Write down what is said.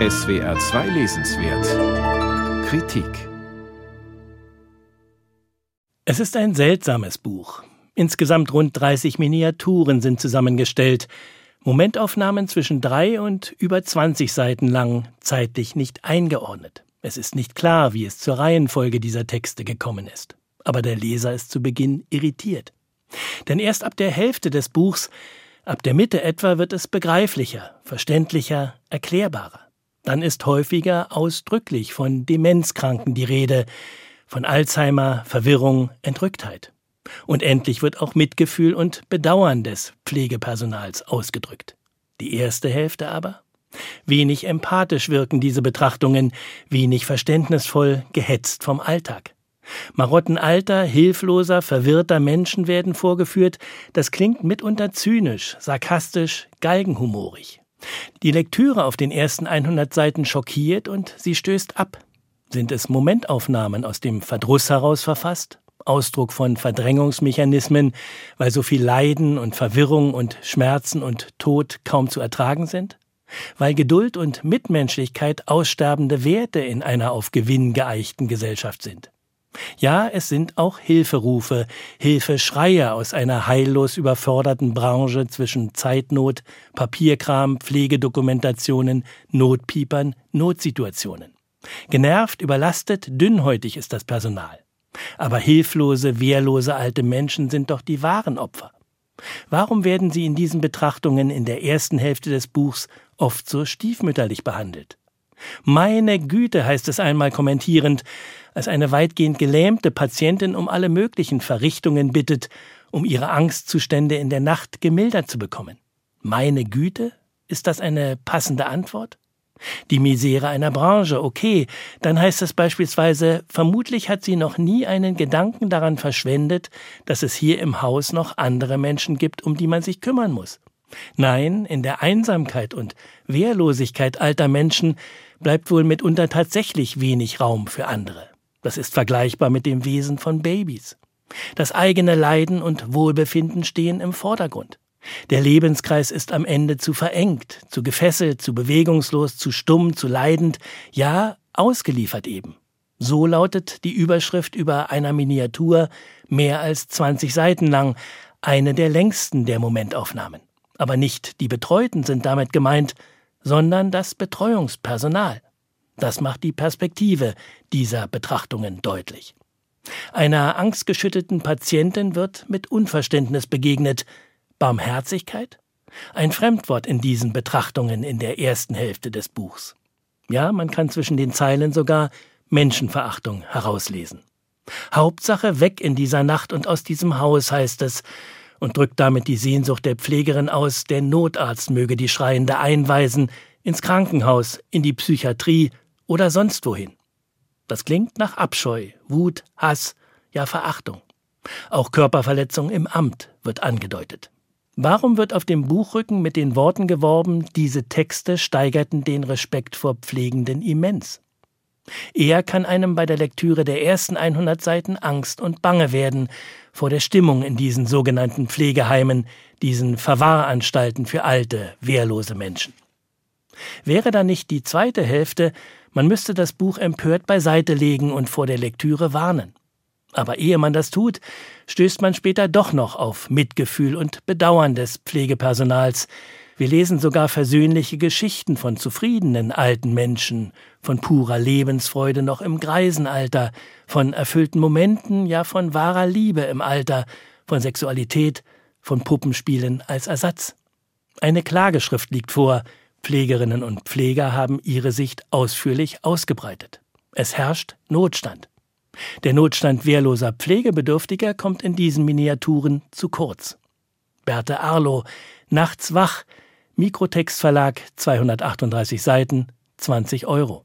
SWR 2 Lesenswert Kritik Es ist ein seltsames Buch. Insgesamt rund 30 Miniaturen sind zusammengestellt. Momentaufnahmen zwischen drei und über 20 Seiten lang, zeitlich nicht eingeordnet. Es ist nicht klar, wie es zur Reihenfolge dieser Texte gekommen ist. Aber der Leser ist zu Beginn irritiert. Denn erst ab der Hälfte des Buchs, ab der Mitte etwa, wird es begreiflicher, verständlicher, erklärbarer. Dann ist häufiger ausdrücklich von Demenzkranken die Rede, von Alzheimer, Verwirrung, Entrücktheit. Und endlich wird auch Mitgefühl und Bedauern des Pflegepersonals ausgedrückt. Die erste Hälfte aber? Wenig empathisch wirken diese Betrachtungen, wenig verständnisvoll, gehetzt vom Alltag. Marotten alter, hilfloser, verwirrter Menschen werden vorgeführt, das klingt mitunter zynisch, sarkastisch, galgenhumorig. Die Lektüre auf den ersten 100 Seiten schockiert und sie stößt ab. Sind es Momentaufnahmen aus dem Verdruss heraus verfasst? Ausdruck von Verdrängungsmechanismen, weil so viel Leiden und Verwirrung und Schmerzen und Tod kaum zu ertragen sind? Weil Geduld und Mitmenschlichkeit aussterbende Werte in einer auf Gewinn geeichten Gesellschaft sind? Ja, es sind auch Hilferufe, Hilfeschreie aus einer heillos überforderten Branche zwischen Zeitnot, Papierkram, Pflegedokumentationen, Notpiepern, Notsituationen. Genervt, überlastet, dünnhäutig ist das Personal. Aber hilflose, wehrlose alte Menschen sind doch die wahren Opfer. Warum werden sie in diesen Betrachtungen in der ersten Hälfte des Buchs oft so stiefmütterlich behandelt? Meine Güte, heißt es einmal kommentierend, als eine weitgehend gelähmte Patientin um alle möglichen Verrichtungen bittet, um ihre Angstzustände in der Nacht gemildert zu bekommen. Meine Güte? Ist das eine passende Antwort? Die Misere einer Branche, okay, dann heißt es beispielsweise, vermutlich hat sie noch nie einen Gedanken daran verschwendet, dass es hier im Haus noch andere Menschen gibt, um die man sich kümmern muss. Nein, in der Einsamkeit und Wehrlosigkeit alter Menschen bleibt wohl mitunter tatsächlich wenig Raum für andere. Das ist vergleichbar mit dem Wesen von Babys. Das eigene Leiden und Wohlbefinden stehen im Vordergrund. Der Lebenskreis ist am Ende zu verengt, zu gefesselt, zu bewegungslos, zu stumm, zu leidend, ja, ausgeliefert eben. So lautet die Überschrift über einer Miniatur, mehr als 20 Seiten lang, eine der längsten der Momentaufnahmen. Aber nicht die Betreuten sind damit gemeint, sondern das Betreuungspersonal. Das macht die Perspektive dieser Betrachtungen deutlich. Einer angstgeschüttelten Patientin wird mit Unverständnis begegnet. Barmherzigkeit? Ein Fremdwort in diesen Betrachtungen in der ersten Hälfte des Buchs. Ja, man kann zwischen den Zeilen sogar Menschenverachtung herauslesen. Hauptsache weg in dieser Nacht und aus diesem Haus heißt es, und drückt damit die Sehnsucht der Pflegerin aus, der Notarzt möge die Schreiende einweisen, ins Krankenhaus, in die Psychiatrie oder sonst wohin. Das klingt nach Abscheu, Wut, Hass, ja Verachtung. Auch Körperverletzung im Amt wird angedeutet. Warum wird auf dem Buchrücken mit den Worten geworben, diese Texte steigerten den Respekt vor Pflegenden immens? Eher kann einem bei der Lektüre der ersten 100 Seiten Angst und Bange werden vor der Stimmung in diesen sogenannten Pflegeheimen, diesen Verwahranstalten für alte, wehrlose Menschen. Wäre da nicht die zweite Hälfte, man müsste das Buch empört beiseite legen und vor der Lektüre warnen. Aber ehe man das tut, stößt man später doch noch auf Mitgefühl und Bedauern des Pflegepersonals. Wir lesen sogar versöhnliche Geschichten von zufriedenen alten Menschen, von purer Lebensfreude noch im Greisenalter, von erfüllten Momenten, ja von wahrer Liebe im Alter, von Sexualität, von Puppenspielen als Ersatz. Eine Klageschrift liegt vor, Pflegerinnen und Pfleger haben ihre Sicht ausführlich ausgebreitet. Es herrscht Notstand. Der Notstand wehrloser Pflegebedürftiger kommt in diesen Miniaturen zu kurz. Berthe Arlo, Nachts wach, Mikrotextverlag, 238 Seiten, 20 Euro.